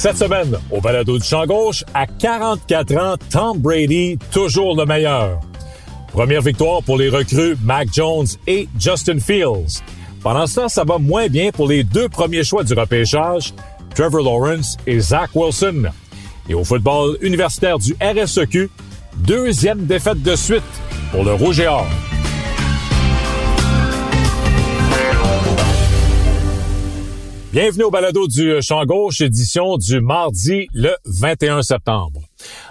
Cette semaine, au balado du champ gauche, à 44 ans, Tom Brady, toujours le meilleur. Première victoire pour les recrues Mac Jones et Justin Fields. Pendant ce temps, ça va moins bien pour les deux premiers choix du repêchage, Trevor Lawrence et Zach Wilson. Et au football universitaire du RSEQ, deuxième défaite de suite pour le Rouge et Or. Bienvenue au balado du Champ Gauche, édition du mardi le 21 septembre.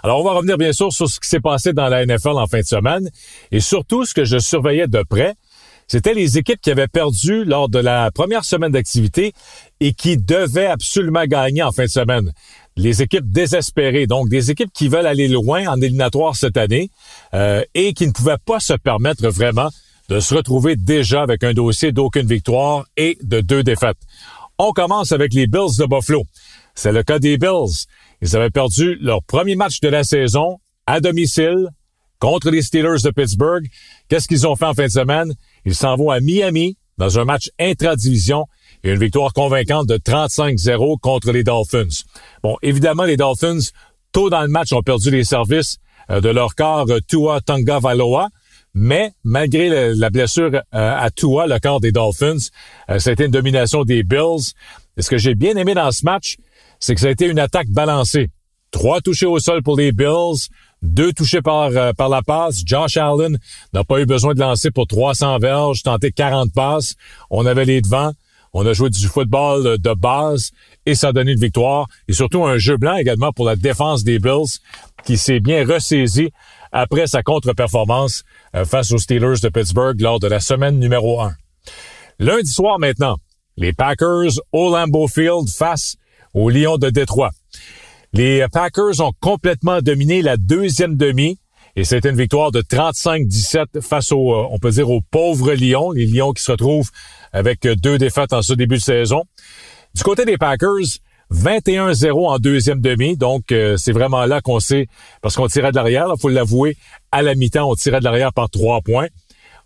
Alors, on va revenir bien sûr sur ce qui s'est passé dans la NFL en fin de semaine et surtout ce que je surveillais de près, c'était les équipes qui avaient perdu lors de la première semaine d'activité et qui devaient absolument gagner en fin de semaine. Les équipes désespérées, donc des équipes qui veulent aller loin en éliminatoire cette année euh, et qui ne pouvaient pas se permettre vraiment de se retrouver déjà avec un dossier d'aucune victoire et de deux défaites. On commence avec les Bills de Buffalo. C'est le cas des Bills. Ils avaient perdu leur premier match de la saison à domicile contre les Steelers de Pittsburgh. Qu'est-ce qu'ils ont fait en fin de semaine? Ils s'en vont à Miami dans un match intra-division et une victoire convaincante de 35-0 contre les Dolphins. Bon, évidemment, les Dolphins, tôt dans le match, ont perdu les services euh, de leur corps euh, Tua Tonga Valoa. Mais malgré la blessure euh, à Tua, le corps des Dolphins, euh, ça a été une domination des Bills. Et ce que j'ai bien aimé dans ce match, c'est que ça a été une attaque balancée. Trois touchés au sol pour les Bills, deux touchés par, euh, par la passe. Josh Allen n'a pas eu besoin de lancer pour 300 verges, tenté 40 passes. On avait les devants. On a joué du football de base et ça a donné une victoire. Et surtout un jeu blanc également pour la défense des Bills qui s'est bien ressaisi après sa contre-performance euh, face aux Steelers de Pittsburgh lors de la semaine numéro 1. Lundi soir maintenant, les Packers au Lambeau Field face aux Lions de Détroit. Les Packers ont complètement dominé la deuxième demi et c'était une victoire de 35-17 face aux, euh, on peut dire, aux pauvres Lions, les Lions qui se retrouvent avec deux défaites en ce début de saison. Du côté des Packers, 21-0 en deuxième demi, donc euh, c'est vraiment là qu'on sait, parce qu'on tirait de l'arrière, il faut l'avouer, à la mi-temps, on tirait de l'arrière par trois points.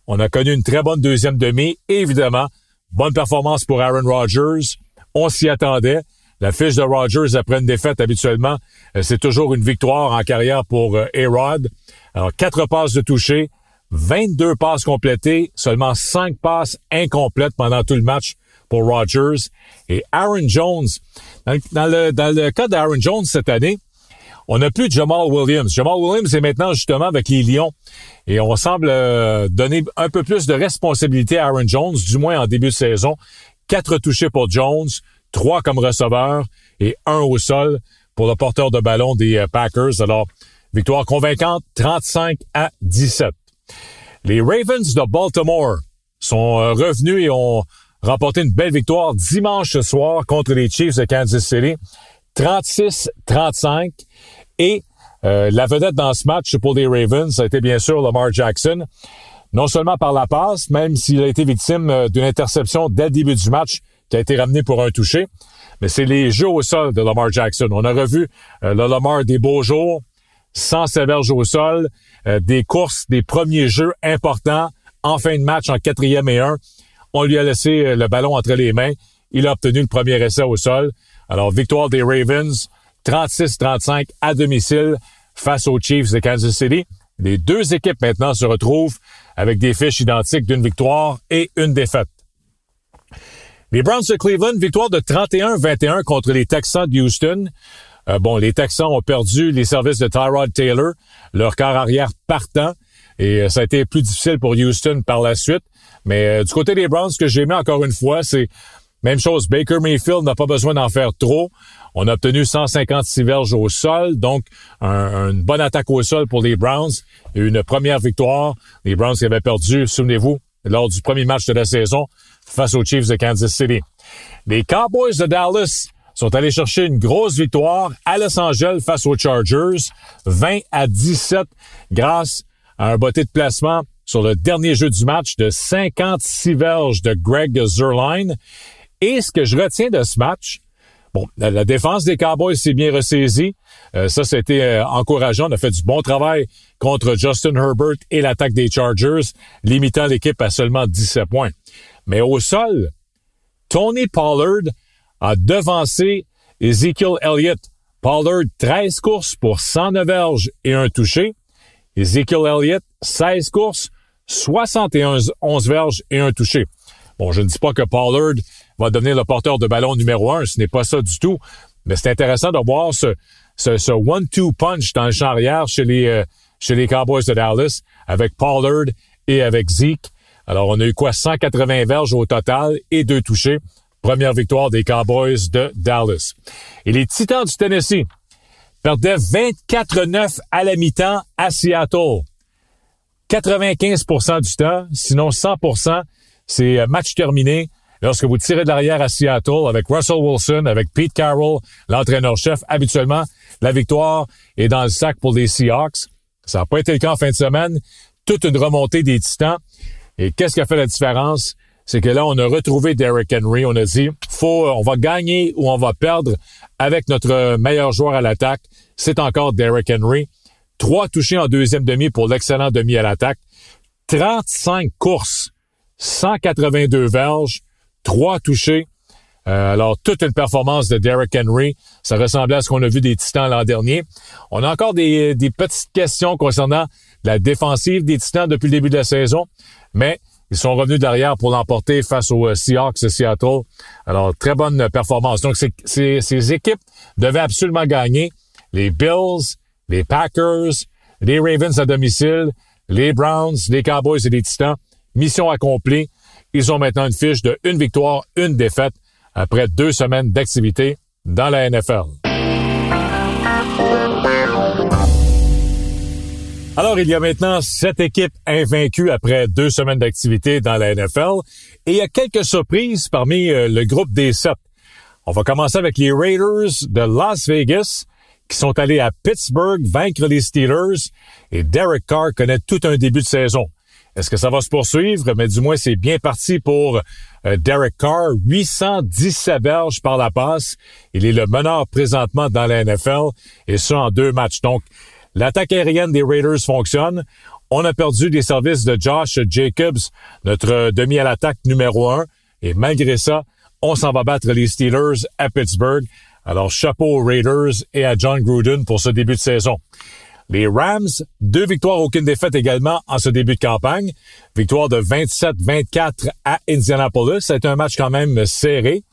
On a connu une très bonne deuxième demi, évidemment, bonne performance pour Aaron Rodgers, on s'y attendait. La fiche de Rodgers après une défaite habituellement, euh, c'est toujours une victoire en carrière pour euh, A-Rod. Alors, quatre passes de toucher, 22 passes complétées, seulement cinq passes incomplètes pendant tout le match pour Rodgers. Et Aaron Jones, dans, le, dans le cas d'Aaron Jones cette année, on n'a plus Jamal Williams. Jamal Williams est maintenant justement avec les Lions. Et on semble euh, donner un peu plus de responsabilité à Aaron Jones, du moins en début de saison. Quatre touchés pour Jones, trois comme receveur et un au sol pour le porteur de ballon des euh, Packers. Alors, victoire convaincante, 35 à 17. Les Ravens de Baltimore sont euh, revenus et ont remporté une belle victoire dimanche soir contre les Chiefs de Kansas City. 36-35. Et euh, la vedette dans ce match pour les Ravens, ça a été bien sûr Lamar Jackson. Non seulement par la passe, même s'il a été victime euh, d'une interception dès le début du match, qui a été ramené pour un toucher, mais c'est les jeux au sol de Lamar Jackson. On a revu euh, le Lamar des beaux jours, sans sévère au sol, des courses, des premiers jeux importants en fin de match en quatrième et un. On lui a laissé le ballon entre les mains. Il a obtenu le premier essai au sol. Alors, victoire des Ravens, 36-35 à domicile face aux Chiefs de Kansas City. Les deux équipes maintenant se retrouvent avec des fiches identiques d'une victoire et une défaite. Les Browns de Cleveland, victoire de 31-21 contre les Texans de Houston. Euh, bon, les Texans ont perdu les services de Tyrod Taylor, leur quart arrière partant, et euh, ça a été plus difficile pour Houston par la suite. Mais euh, du côté des Browns, ce que j'ai mis encore une fois, c'est même chose. Baker Mayfield n'a pas besoin d'en faire trop. On a obtenu 156 verges au sol, donc une bonne attaque au sol pour les Browns. Une première victoire. Les Browns qui avaient perdu, souvenez-vous, lors du premier match de la saison face aux Chiefs de Kansas City. Les Cowboys de Dallas sont allés chercher une grosse victoire à Los Angeles face aux Chargers, 20 à 17 grâce à un botté de placement sur le dernier jeu du match de 56 verges de Greg Zerline. Et ce que je retiens de ce match, bon, la, défense des Cowboys s'est bien ressaisie. Euh, ça, c'était euh, encourageant. On a fait du bon travail contre Justin Herbert et l'attaque des Chargers, limitant l'équipe à seulement 17 points. Mais au sol, Tony Pollard a devancé Ezekiel Elliott. Pollard, 13 courses pour 109 verges et un touché. Ezekiel Elliott, 16 courses, 71 11 verges et un touché. Bon, je ne dis pas que Pollard va devenir le porteur de ballon numéro un, ce n'est pas ça du tout. Mais c'est intéressant de voir ce, ce, one-two punch dans le champ arrière chez les, euh, Cowboys de Dallas avec Pollard et avec Zeke. Alors, on a eu quoi? 180 verges au total et deux touchés. Première victoire des Cowboys de Dallas. Et les Titans du Tennessee perdaient 24-9 à la mi-temps à Seattle. 95% du temps, sinon 100% c'est euh, match terminé. Lorsque vous tirez de l'arrière à Seattle avec Russell Wilson, avec Pete Carroll, l'entraîneur-chef, habituellement, la victoire est dans le sac pour les Seahawks. Ça n'a pas été le cas en fin de semaine. Toute une remontée des Titans. Et qu'est-ce qui a fait la différence? c'est que là, on a retrouvé Derrick Henry. On a dit, faut, on va gagner ou on va perdre avec notre meilleur joueur à l'attaque. C'est encore Derrick Henry. Trois touchés en deuxième demi pour l'excellent demi à l'attaque. 35 courses, 182 verges, trois touchés. Euh, alors, toute une performance de Derrick Henry. Ça ressemblait à ce qu'on a vu des Titans l'an dernier. On a encore des, des petites questions concernant la défensive des Titans depuis le début de la saison, mais ils sont revenus derrière pour l'emporter face aux euh, Seahawks de Seattle. Alors, très bonne performance. Donc, ces équipes devaient absolument gagner. Les Bills, les Packers, les Ravens à domicile, les Browns, les Cowboys et les Titans. Mission accomplie. Ils ont maintenant une fiche de une victoire, une défaite après deux semaines d'activité dans la NFL. Alors, il y a maintenant sept équipes invaincues après deux semaines d'activité dans la NFL et il y a quelques surprises parmi euh, le groupe des sept. On va commencer avec les Raiders de Las Vegas qui sont allés à Pittsburgh vaincre les Steelers et Derek Carr connaît tout un début de saison. Est-ce que ça va se poursuivre? Mais du moins, c'est bien parti pour euh, Derek Carr. 817 verges par la passe. Il est le meneur présentement dans la NFL et ça en deux matchs. Donc, L'attaque aérienne des Raiders fonctionne. On a perdu des services de Josh Jacobs, notre demi à l'attaque numéro un. Et malgré ça, on s'en va battre les Steelers à Pittsburgh. Alors, chapeau aux Raiders et à John Gruden pour ce début de saison. Les Rams, deux victoires, aucune défaite également en ce début de campagne. Victoire de 27-24 à Indianapolis. C'est un match quand même serré.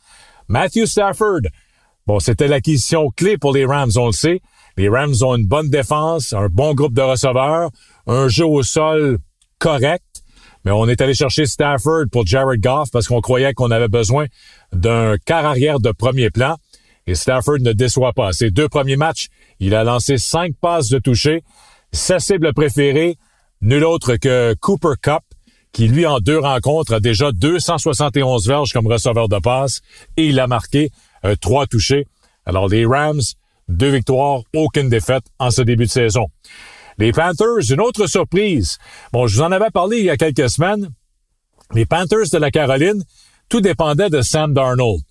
Matthew Stafford, bon, c'était l'acquisition clé pour les Rams, on le sait. Les Rams ont une bonne défense, un bon groupe de receveurs, un jeu au sol correct, mais on est allé chercher Stafford pour Jared Goff parce qu'on croyait qu'on avait besoin d'un quart arrière de premier plan. Et Stafford ne déçoit pas. Ses deux premiers matchs, il a lancé cinq passes de toucher. Sa cible préférée, nul autre que Cooper Cup, qui lui en deux rencontres a déjà 271 verges comme receveur de passe et il a marqué euh, trois touchés. Alors les Rams deux victoires, aucune défaite en ce début de saison. Les Panthers, une autre surprise. Bon, je vous en avais parlé il y a quelques semaines. Les Panthers de la Caroline, tout dépendait de Sam Darnold.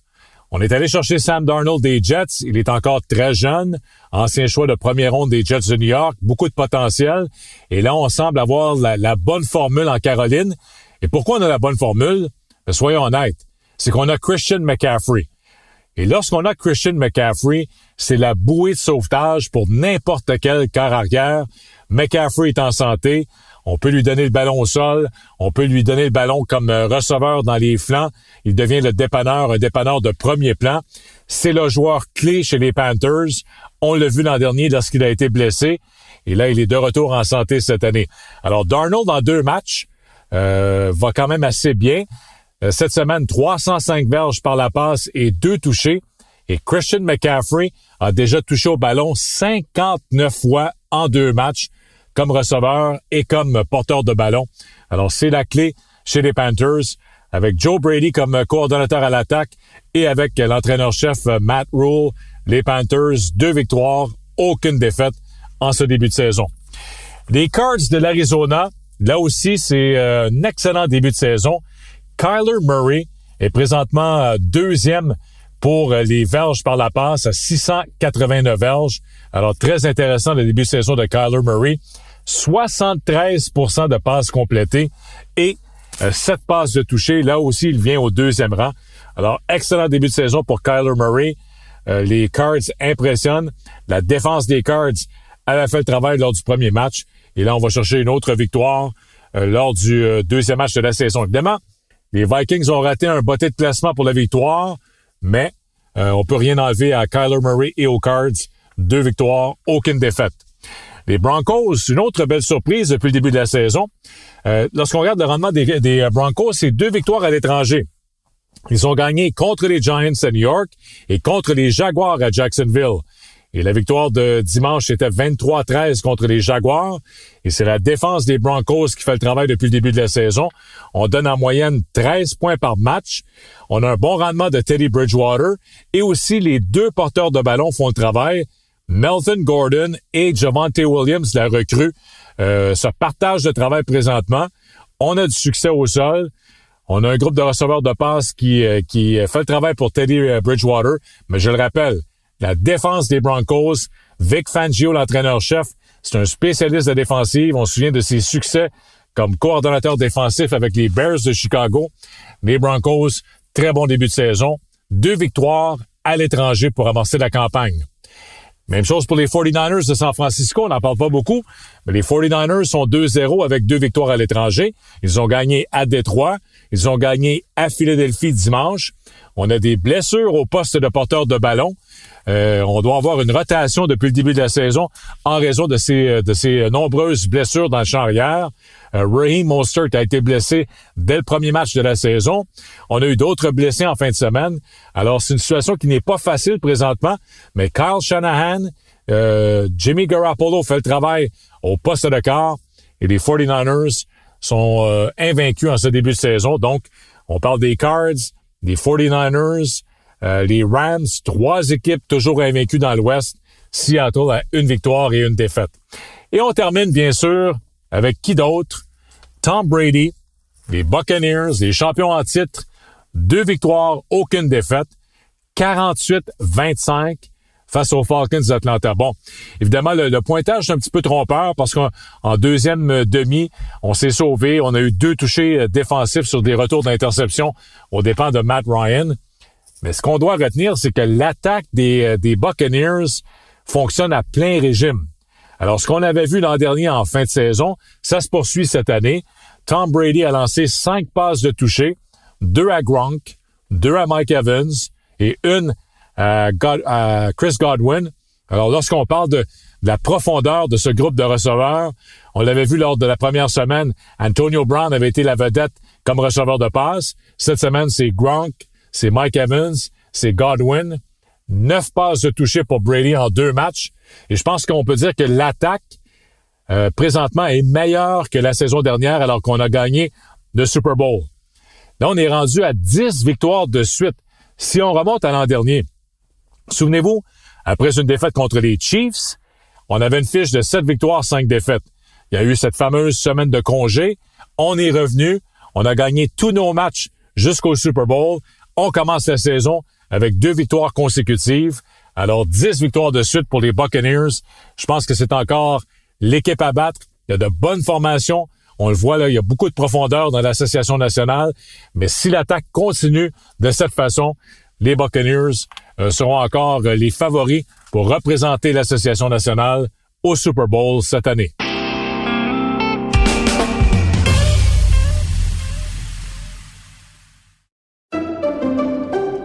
On est allé chercher Sam Darnold des Jets. Il est encore très jeune, ancien choix de première ronde des Jets de New York, beaucoup de potentiel. Et là, on semble avoir la, bonne formule en Caroline. Et pourquoi on a la bonne formule? Ben, soyons honnêtes. C'est qu'on a Christian McCaffrey. Et lorsqu'on a Christian McCaffrey, c'est la bouée de sauvetage pour n'importe quel quart arrière. McCaffrey est en santé. On peut lui donner le ballon au sol. On peut lui donner le ballon comme euh, receveur dans les flancs. Il devient le dépanneur, un dépanneur de premier plan. C'est le joueur clé chez les Panthers. On l'a vu l'an dernier lorsqu'il a été blessé. Et là, il est de retour en santé cette année. Alors, Darnold, en deux matchs, euh, va quand même assez bien. Euh, cette semaine, 305 verges par la passe et deux touchés. Et Christian McCaffrey a déjà touché au ballon 59 fois en deux matchs comme receveur et comme porteur de ballon. Alors, c'est la clé chez les Panthers avec Joe Brady comme coordonnateur à l'attaque et avec l'entraîneur-chef Matt Rule. Les Panthers, deux victoires, aucune défaite en ce début de saison. Les Cards de l'Arizona, là aussi, c'est euh, un excellent début de saison. Kyler Murray est présentement euh, deuxième pour euh, les verges par la passe à 689 verges. Alors, très intéressant le début de saison de Kyler Murray. 73% de passes complétées et 7 passes de toucher. Là aussi, il vient au deuxième rang. Alors, excellent début de saison pour Kyler Murray. les Cards impressionnent. La défense des Cards elle a fait le travail lors du premier match. Et là, on va chercher une autre victoire euh, lors du euh, deuxième match de la saison. Évidemment, les Vikings ont raté un botté de classement pour la victoire, mais euh, on peut rien enlever à Kyler Murray et aux Cards. Deux victoires, aucune défaite. Les Broncos, une autre belle surprise depuis le début de la saison. Lorsqu'on regarde le rendement des, des Broncos, c'est deux victoires à l'étranger. Ils ont gagné contre les Giants à New York et contre les Jaguars à Jacksonville. Et la victoire de dimanche était 23-13 contre les Jaguars. Et c'est la défense des Broncos qui fait le travail depuis le début de la saison. On donne en moyenne 13 points par match. On a un bon rendement de Teddy Bridgewater. Et aussi, les deux porteurs de ballon font le travail. Melvin Gordon et Javante Williams, la recrue, euh, se partagent le travail présentement. On a du succès au sol. On a un groupe de receveurs de passe qui, euh, qui fait le travail pour Teddy euh, Bridgewater. Mais je le rappelle, la défense des Broncos, Vic Fangio, l'entraîneur-chef, c'est un spécialiste de défensive. On se souvient de ses succès comme coordonnateur défensif avec les Bears de Chicago. Les Broncos, très bon début de saison. Deux victoires à l'étranger pour avancer la campagne. Même chose pour les 49ers de San Francisco, on n'en parle pas beaucoup, mais les 49ers sont 2-0 avec deux victoires à l'étranger. Ils ont gagné à Détroit, ils ont gagné à Philadelphie dimanche. On a des blessures au poste de porteur de ballon. Euh, on doit avoir une rotation depuis le début de la saison en raison de ces, de ces nombreuses blessures dans le champ arrière. Euh, Raheem Mostert a été blessé dès le premier match de la saison. On a eu d'autres blessés en fin de semaine. Alors, c'est une situation qui n'est pas facile présentement, mais Kyle Shanahan, euh, Jimmy Garoppolo fait le travail au poste de quart et les 49ers sont euh, invaincus en ce début de saison. Donc, on parle des Cards, des 49ers, euh, les Rams, trois équipes toujours invaincues dans l'Ouest. Seattle a une victoire et une défaite. Et on termine, bien sûr, avec qui d'autre? Tom Brady, les Buccaneers, les champions en titre, deux victoires, aucune défaite, 48-25 face aux Falcons d'Atlanta. Bon, évidemment, le, pointage est un petit peu trompeur parce qu'en deuxième demi, on s'est sauvé. On a eu deux touchés défensifs sur des retours d'interception au dépens de Matt Ryan. Mais ce qu'on doit retenir, c'est que l'attaque des, euh, des Buccaneers fonctionne à plein régime. Alors, ce qu'on avait vu l'an dernier en fin de saison, ça se poursuit cette année. Tom Brady a lancé cinq passes de toucher, deux à Gronk, deux à Mike Evans et une à, Chris Godwin. Alors, lorsqu'on parle de, la profondeur de ce groupe de receveurs, on l'avait vu lors de la première semaine, Antonio Brown avait été la vedette comme receveur de passe. Cette semaine, c'est Gronk, c'est Mike Evans, c'est Godwin. Neuf passes de toucher pour Brady en deux matchs. Et je pense qu'on peut dire que l'attaque, euh, présentement, est meilleure que la saison dernière alors qu'on a gagné le Super Bowl. Là, on est rendu à 10 victoires de suite. Si on remonte à l'an dernier, souvenez-vous, après une défaite contre les Chiefs, on avait une fiche de 7 victoires, 5 défaites. Il y a eu cette fameuse semaine de congé. On est revenu. On a gagné tous nos matchs jusqu'au Super Bowl. On commence la saison avec deux victoires consécutives. Alors, dix victoires de suite pour les Buccaneers. Je pense que c'est encore l'équipe à battre. Il y a de bonnes formations. On le voit là, il y a beaucoup de profondeur dans l'association nationale. Mais si l'attaque continue de cette façon, les Buccaneers euh, seront encore euh, les favoris pour représenter l'association nationale au Super Bowl cette année.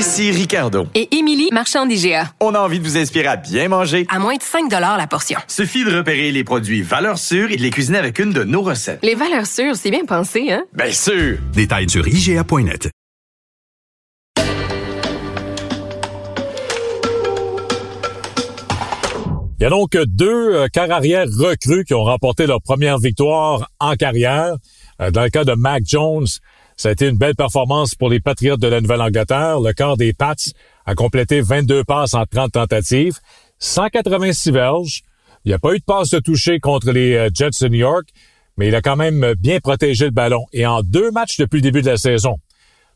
Ici Ricardo. Et Émilie, marchand d'IGA. On a envie de vous inspirer à bien manger. À moins de 5 la portion. Suffit de repérer les produits valeurs sûres et de les cuisiner avec une de nos recettes. Les valeurs sûres, c'est bien pensé, hein? Bien sûr! Détails sur IGA.net. Il y a donc deux euh, quarts arrière recrues qui ont remporté leur première victoire en carrière. Euh, dans le cas de Mac Jones, ça a été une belle performance pour les Patriotes de la Nouvelle-Angleterre. Le corps des Pats a complété 22 passes en 30 tentatives, 186 verges. Il n'y a pas eu de passe de toucher contre les euh, Jets de New York, mais il a quand même bien protégé le ballon. Et en deux matchs depuis le début de la saison,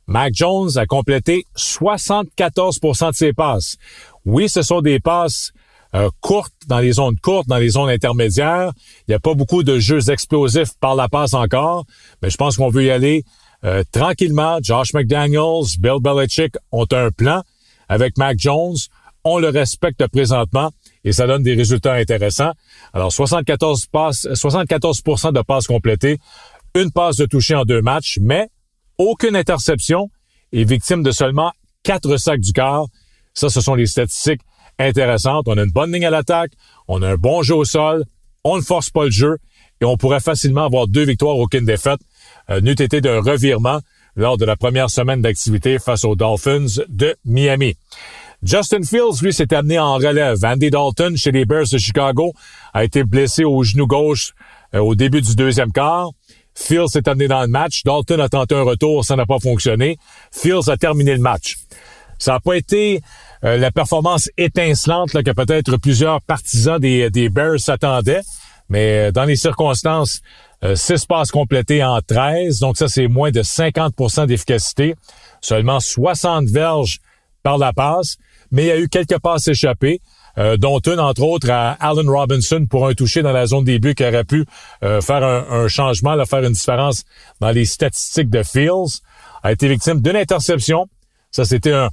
Mac Jones a complété 74% de ses passes. Oui, ce sont des passes euh, courtes, dans les zones courtes, dans les zones intermédiaires. Il n'y a pas beaucoup de jeux explosifs par la passe encore, mais je pense qu'on veut y aller euh, tranquillement, Josh McDaniels, Bill Belichick ont un plan avec Mac Jones. On le respecte présentement et ça donne des résultats intéressants. Alors, 74 passes, 74 de passes complétées, une passe de toucher en deux matchs, mais aucune interception et victime de seulement quatre sacs du quart. Ça, ce sont les statistiques intéressantes. On a une bonne ligne à l'attaque, on a un bon jeu au sol, on ne force pas le jeu et on pourrait facilement avoir deux victoires, aucune défaite n'eût été d'un revirement lors de la première semaine d'activité face aux Dolphins de Miami. Justin Fields, lui, s'est amené en relève. Andy Dalton, chez les Bears de Chicago, a été blessé au genou gauche euh, au début du deuxième quart. Fields s'est amené dans le match. Dalton a tenté un retour, ça n'a pas fonctionné. Fields a terminé le match. Ça n'a pas été euh, la performance étincelante que peut-être plusieurs partisans des, des Bears s'attendaient, mais dans les circonstances, 6 euh, passes complétées en 13, donc ça c'est moins de 50% d'efficacité, seulement 60 verges par la passe, mais il y a eu quelques passes échappées. Euh, dont une, entre autres, à Allen Robinson pour un toucher dans la zone début qui aurait pu euh, faire un, changement, là, faire une différence dans les statistiques de Fields, a été victime d'une interception. Ça, c'était un,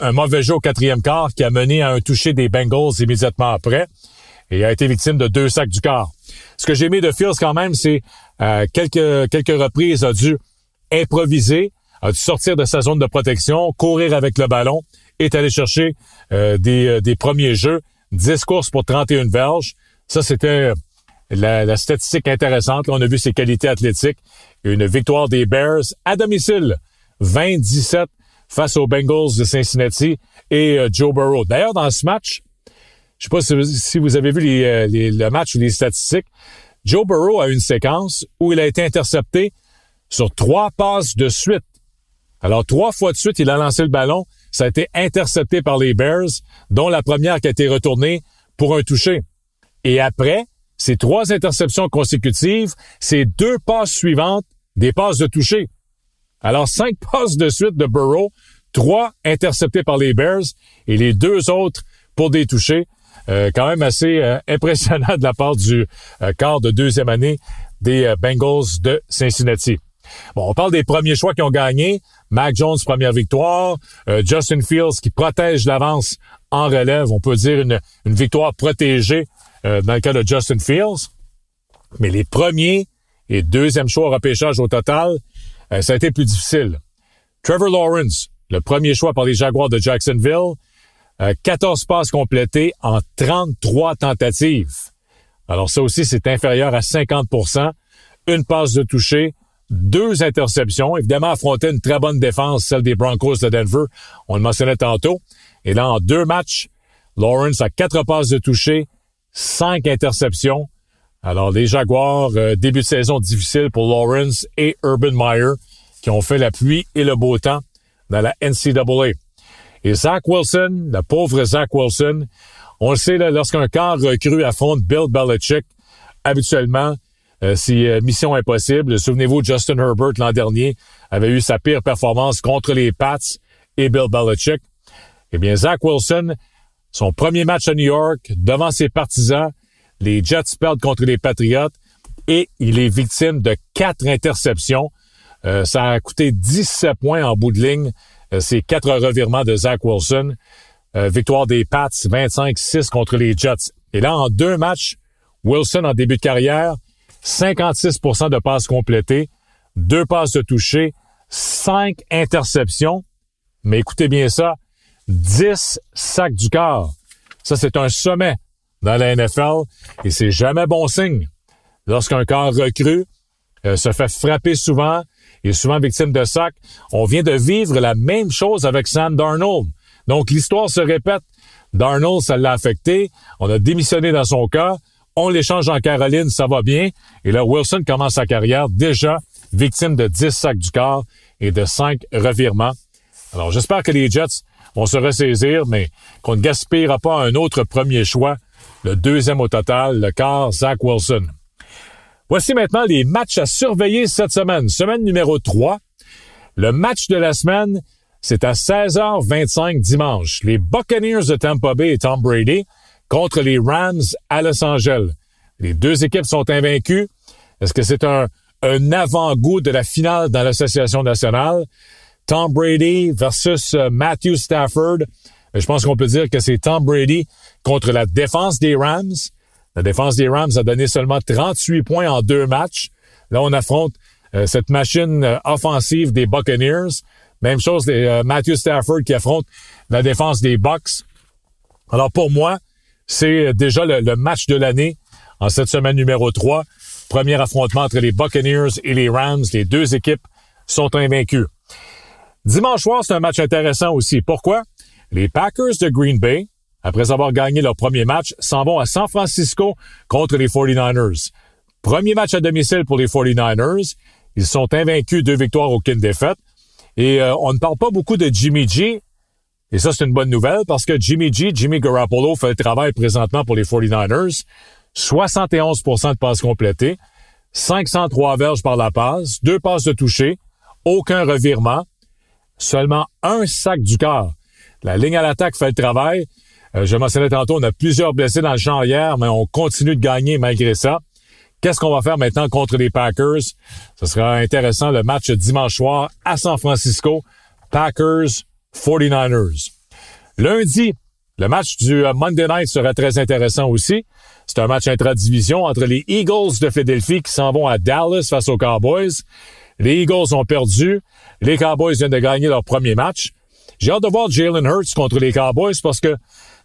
un, mauvais jeu au quatrième quart qui a mené à un toucher des Bengals immédiatement après et a été victime de deux sacs du quart. Ce que j'ai aimé de Fields quand même, c'est euh, quelques, quelques reprises a dû improviser, a dû sortir de sa zone de protection, courir avec le ballon, est allé chercher euh, des, euh, des premiers jeux, 10 courses pour 31 verges. Ça, c'était la, statistique intéressante. on a vu ses qualités athlétiques. Une victoire des Bears à domicile, 20-17 face aux Bengals de Cincinnati et Joe Burrow. D'ailleurs, dans ce match, je sais pas si vous avez vu les, le match ou les statistiques. Joe Burrow a une séquence où il a été intercepté sur trois passes de suite. Alors, trois fois de suite, il a lancé le ballon. Ça a été intercepté par les Bears, dont la première qui a été retournée pour un toucher. Et après, ces trois interceptions consécutives, ces deux passes suivantes, des passes de toucher. Alors, cinq passes de suite de Burrow, trois interceptées par les Bears et les deux autres pour des touchés. Euh, quand même assez euh, impressionnant de la part du euh, quart de deuxième année des Bengals de Cincinnati. Bon, on parle des premiers choix qui ont gagné. Mac Jones, première victoire. Justin Fields qui protège l'avance en relève. On peut dire une, une victoire protégée dans le cas de Justin Fields. Mais les premiers et deuxième choix au repêchage au total, ça a été plus difficile. Trevor Lawrence, le premier choix par les Jaguars de Jacksonville, 14 euh, passes complétées en 33 tentatives. Alors ça aussi, c'est inférieur à 50% Une passe de toucher, deux interceptions. Évidemment, affronter une très bonne défense, celle des Broncos de Denver. On le mentionnait tantôt. Et là, en deux matchs, Lawrence a quatre passes de toucher, cinq interceptions. Alors, les Jaguars, euh, début de saison difficile pour Lawrence et Urban Meyer, qui ont fait la pluie et le beau temps dans la NCAA. Et Zach Wilson, le pauvre Zach Wilson, on le sait, lorsqu'un corps recru affronte Bill Belichick, habituellement, euh, c'est euh, mission impossible. Souvenez-vous, Justin Herbert l'an dernier avait eu sa pire performance contre les Pats et Bill Belichick. Eh bien, Zach Wilson, son premier match à New York, devant ses partisans, les Jets perdent contre les Patriots et il est victime de quatre interceptions. Euh, ça a coûté 17 points en bout de ligne, ces quatre revirements de Zach Wilson. Euh, victoire des Pats, 25-6 contre les Jets. Et là, en deux matchs, Wilson, en début de carrière, 56% de passes complétées, deux passes de toucher, cinq interceptions. Mais écoutez bien ça, 10 sacs du corps. Ça, c'est un sommet dans la NFL et c'est jamais bon signe. Lorsqu'un corps recrue euh, se fait frapper souvent, et est souvent victime de sacs, on vient de vivre la même chose avec Sam Darnold. Donc, l'histoire se répète. Darnold, ça l'a affecté. On a démissionné dans son cas. On l'échange en Caroline, ça va bien. Et là, Wilson commence sa carrière déjà victime de 10 sacs du corps et de 5 revirements. Alors, j'espère que les Jets vont se ressaisir, mais qu'on ne gaspillera pas un autre premier choix, le deuxième au total, le quart, Zach Wilson. Voici maintenant les matchs à surveiller cette semaine. Semaine numéro 3. Le match de la semaine, c'est à 16h25 dimanche. Les Buccaneers de Tampa Bay et Tom Brady contre les Rams à Los Angeles. Les deux équipes sont invaincues. Est-ce que c'est un, un avant-goût de la finale dans l'Association nationale? Tom Brady versus euh, Matthew Stafford. Je pense qu'on peut dire que c'est Tom Brady contre la défense des Rams. La défense des Rams a donné seulement 38 points en deux matchs. Là, on affronte euh, cette machine euh, offensive des Buccaneers. Même chose des Matthew Stafford qui affronte la défense des Bucks. Alors pour moi, c'est déjà le, match de l'année en cette semaine numéro 3. Premier affrontement entre les Buccaneers et les Rams. Les deux équipes sont invaincues. Dimanche soir, c'est un match intéressant aussi. Pourquoi? Les Packers de Green Bay, après avoir gagné leur premier match, s'en vont à San Francisco contre les 49ers. Premier match à domicile pour les 49ers. Ils sont invaincus, deux victoires, aucune défaite. Et euh, on ne parle pas beaucoup de Jimmy G, et ça, c'est une bonne nouvelle parce que Jimmy G, Jimmy Garoppolo fait le travail présentement pour les 49ers. 71% de passes complétées, 503 verges par la passe, deux passes de toucher, aucun revirement, seulement un sac du corps. La ligne à l'attaque fait le travail. Euh, je mentionnais tantôt, on a plusieurs blessés dans le champ hier, mais on continue de gagner malgré ça. Qu'est-ce qu'on va faire maintenant contre les Packers? Ce sera intéressant le match dimanche soir à San Francisco. Packers 49ers. Lundi, le match du euh, Monday Night sera très intéressant aussi. C'est un match intra-division entre les Eagles de Philadelphie qui s'en vont à Dallas face aux Cowboys. Les Eagles ont perdu. Les Cowboys viennent de gagner leur premier match. J'ai hâte de voir Jalen Hurts contre les Cowboys parce que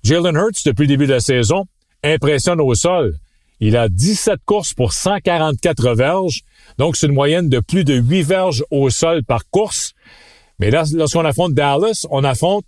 Jalen Hurts, depuis le début de la saison, impressionne au sol. Il a 17 courses pour 144 verges. Donc, c'est une moyenne de plus de 8 verges au sol par course. Mais lorsqu'on affronte Dallas, on affronte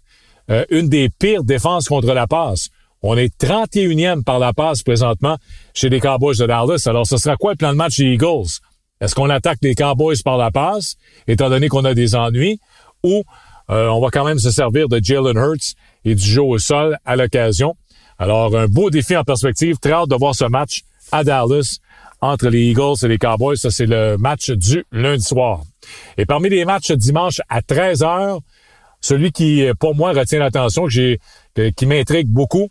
euh, une des pires défenses contre la passe. On est 31e par la passe présentement chez les Cowboys de Dallas. Alors, ce sera quoi le plan de match des Eagles? Est-ce qu'on attaque les Cowboys par la passe, étant donné qu'on a des ennuis, ou euh, on va quand même se servir de Jalen Hurts et du jeu au sol à l'occasion? Alors, un beau défi en perspective. Très hâte de voir ce match à Dallas entre les Eagles et les Cowboys. Ça, c'est le match du lundi soir. Et parmi les matchs dimanche à 13h, celui qui, pour moi, retient l'attention, qui m'intrigue beaucoup,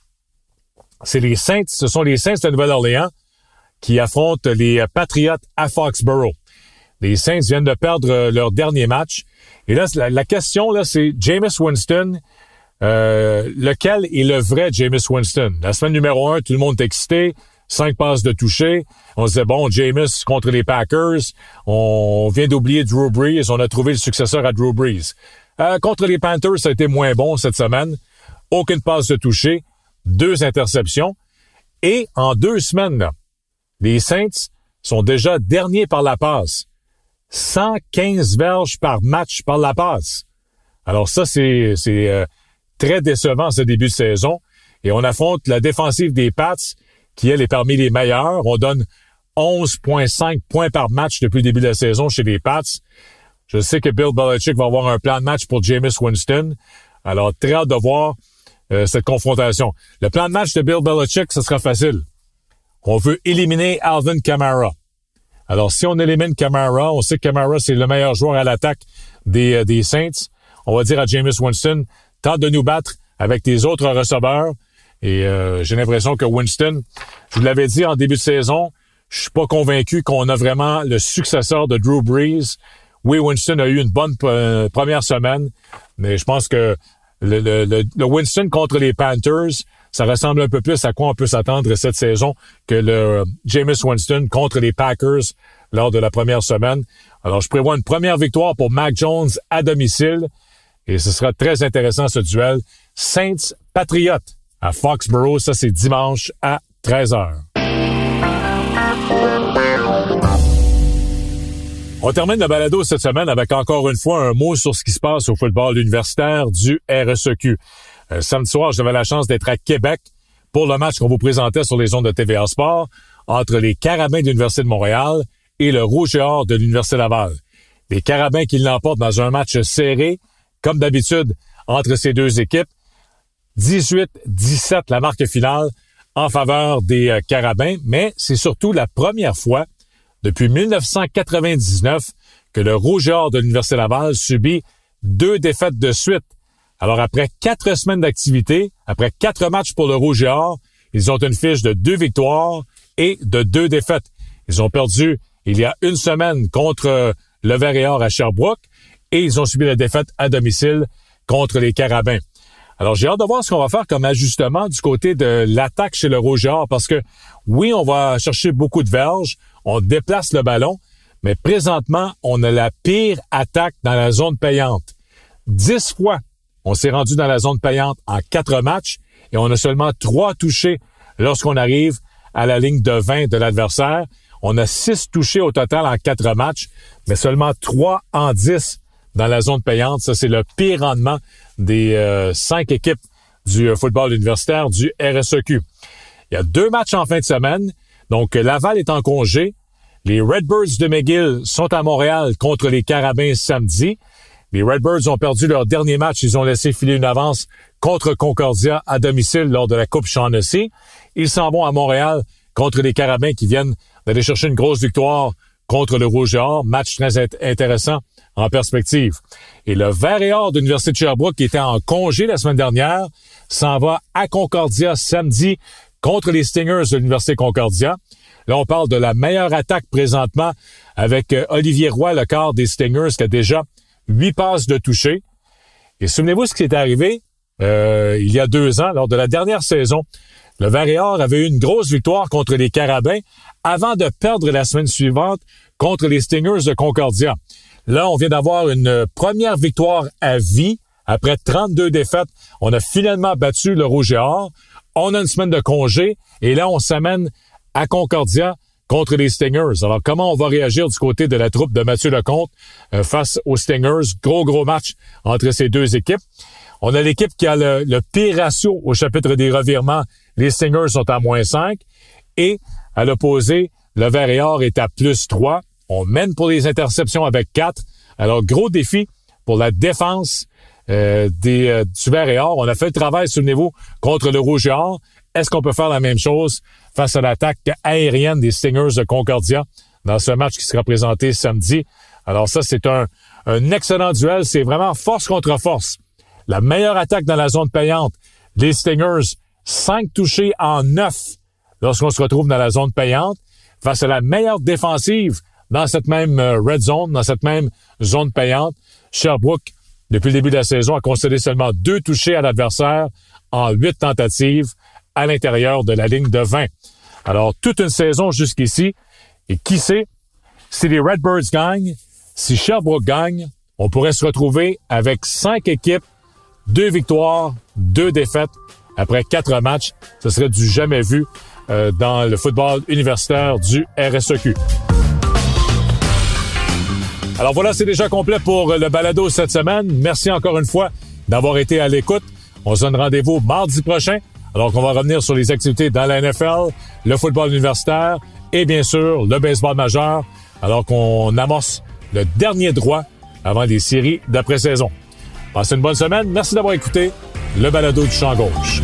c'est les Saints. Ce sont les Saints de Nouvelle-Orléans qui affrontent les Patriots à Foxborough. Les Saints viennent de perdre leur dernier match. Et là, la, question, là, c'est Jameis Winston. Euh, lequel est le vrai Jameis Winston? La semaine numéro un, tout le monde est excité cinq passes de toucher. On se disait, bon, Jameis contre les Packers, on vient d'oublier Drew Brees, on a trouvé le successeur à Drew Brees. Euh, contre les Panthers, ça a été moins bon cette semaine. Aucune passe de toucher, deux interceptions. Et en deux semaines, les Saints sont déjà derniers par la passe. 115 verges par match par la passe. Alors ça, c'est euh, très décevant ce début de saison. Et on affronte la défensive des Pats qui, elle, est parmi les meilleurs. On donne 11,5 points par match depuis le début de la saison chez les Pats. Je sais que Bill Belichick va avoir un plan de match pour Jameis Winston. Alors, très hâte de voir euh, cette confrontation. Le plan de match de Bill Belichick, ce sera facile. On veut éliminer Alvin Kamara. Alors, si on élimine Kamara, on sait que Kamara, c'est le meilleur joueur à l'attaque des, euh, des Saints. on va dire à Jameis Winston, tente de nous battre avec tes autres receveurs. Et euh, j'ai l'impression que Winston, je vous l'avais dit en début de saison, je suis pas convaincu qu'on a vraiment le successeur de Drew Brees. Oui, Winston a eu une bonne euh, première semaine, mais je pense que le, Winston contre les Panthers, ça ressemble un peu plus à quoi on peut s'attendre cette saison que le euh, Jameis Winston contre les Packers lors de la première semaine. Alors, je prévois une première victoire pour Mac Jones à domicile et ce sera très intéressant ce duel. Saints-Patriotes à Foxborough, ça c'est dimanche à 13h. On termine le balado cette semaine avec encore une fois un mot sur ce qui se passe au football universitaire du RSEQ. Euh, samedi soir, j'avais la chance d'être à Québec pour le match qu'on vous présentait sur les ondes de TVA Sport entre les Carabins de l'Université de Montréal et le Rouge et Or de l'Université Laval. Les Carabins qui l'emportent dans un match serré, comme d'habitude, entre ces deux équipes. 18-17 la marque finale en faveur des euh, Carabins, mais c'est surtout la première fois depuis 1999 que le Rouge et Or de l'Université Laval subit deux défaites de suite. Alors après quatre semaines d'activité, après quatre matchs pour le Rouge et Or, ils ont une fiche de deux victoires et de deux défaites. Ils ont perdu il y a une semaine contre euh, le Vert et Or à Sherbrooke et ils ont subi la défaite à domicile contre les Carabins. Alors, j'ai hâte de voir ce qu'on va faire comme ajustement du côté de l'attaque chez le Rouge et Or parce que oui, on va chercher beaucoup de verges, on déplace le ballon, mais présentement, on a la pire attaque dans la zone payante. Dix fois, on s'est rendu dans la zone payante en quatre matchs et on a seulement trois touchés lorsqu'on arrive à la ligne de 20 de l'adversaire. On a six touchés au total en quatre matchs, mais seulement trois en dix dans la zone payante. Ça, c'est le pire rendement des euh, cinq équipes du euh, football universitaire du RSEQ. Il y a deux matchs en fin de semaine. Donc, Laval est en congé. Les Redbirds de McGill sont à Montréal contre les Carabins samedi. Les Redbirds ont perdu leur dernier match. Ils ont laissé filer une avance contre Concordia à domicile lors de la Coupe Shaughnessy. Ils s'en vont à Montréal contre les Carabins qui viennent d'aller chercher une grosse victoire contre le Rouge et Or. Match très intéressant en perspective. Et le Vert et Or de l'Université de Sherbrooke, qui était en congé la semaine dernière, s'en va à Concordia samedi contre les Stingers de l'Université Concordia. Là, on parle de la meilleure attaque présentement avec euh, Olivier Roy, le quart des Stingers, qui a déjà huit passes de toucher. Et souvenez-vous ce qui est arrivé euh, il y a deux ans, lors de la dernière saison. Le Or avait eu une grosse victoire contre les Carabins avant de perdre la semaine suivante contre les Stingers de Concordia. Là, on vient d'avoir une première victoire à vie. Après 32 défaites, on a finalement battu le Rouge et on a une semaine de congé et là, on s'amène à Concordia contre les Stingers. Alors, comment on va réagir du côté de la troupe de Mathieu Lecomte euh, face aux Stingers? Gros, gros match entre ces deux équipes. On a l'équipe qui a le, pire ratio au chapitre des revirements. Les Stingers sont à moins 5. Et à l'opposé, le Vert et Or est à plus 3. On mène pour les interceptions avec 4. Alors, gros défi pour la défense euh, des, euh, du vert et or. On a fait le travail, souvenez-vous, contre le rouge et or. Est-ce qu'on peut faire la même chose? Face à l'attaque aérienne des Stingers de Concordia dans ce match qui sera présenté samedi? Alors ça, c'est un, excellent duel. C'est vraiment force contre force. La meilleure attaque dans la zone payante, les Stingers, cinq touchés en neuf lorsqu'on se retrouve dans la zone payante, face à la meilleure défensive dans cette même euh, red zone, dans cette même zone payante, Sherbrooke, depuis le début de la saison, a concédé seulement deux touchés à l'adversaire en huit tentatives à l'intérieur de la ligne de 20. Alors, toute une saison jusqu'ici. Et qui sait, si les Redbirds gagnent, si Sherbrooke gagne, on pourrait se retrouver avec cinq équipes, deux victoires, deux défaites après quatre matchs. Ce serait du jamais vu euh, dans le football universitaire du RSEQ. Alors voilà, c'est déjà complet pour le balado cette semaine. Merci encore une fois d'avoir été à l'écoute. On se donne rendez-vous mardi prochain, alors qu'on va revenir sur les activités dans la NFL, le football universitaire et bien sûr le baseball majeur, alors qu'on amorce le dernier droit avant les séries d'après-saison. Passez une bonne semaine. Merci d'avoir écouté le balado du champ gauche.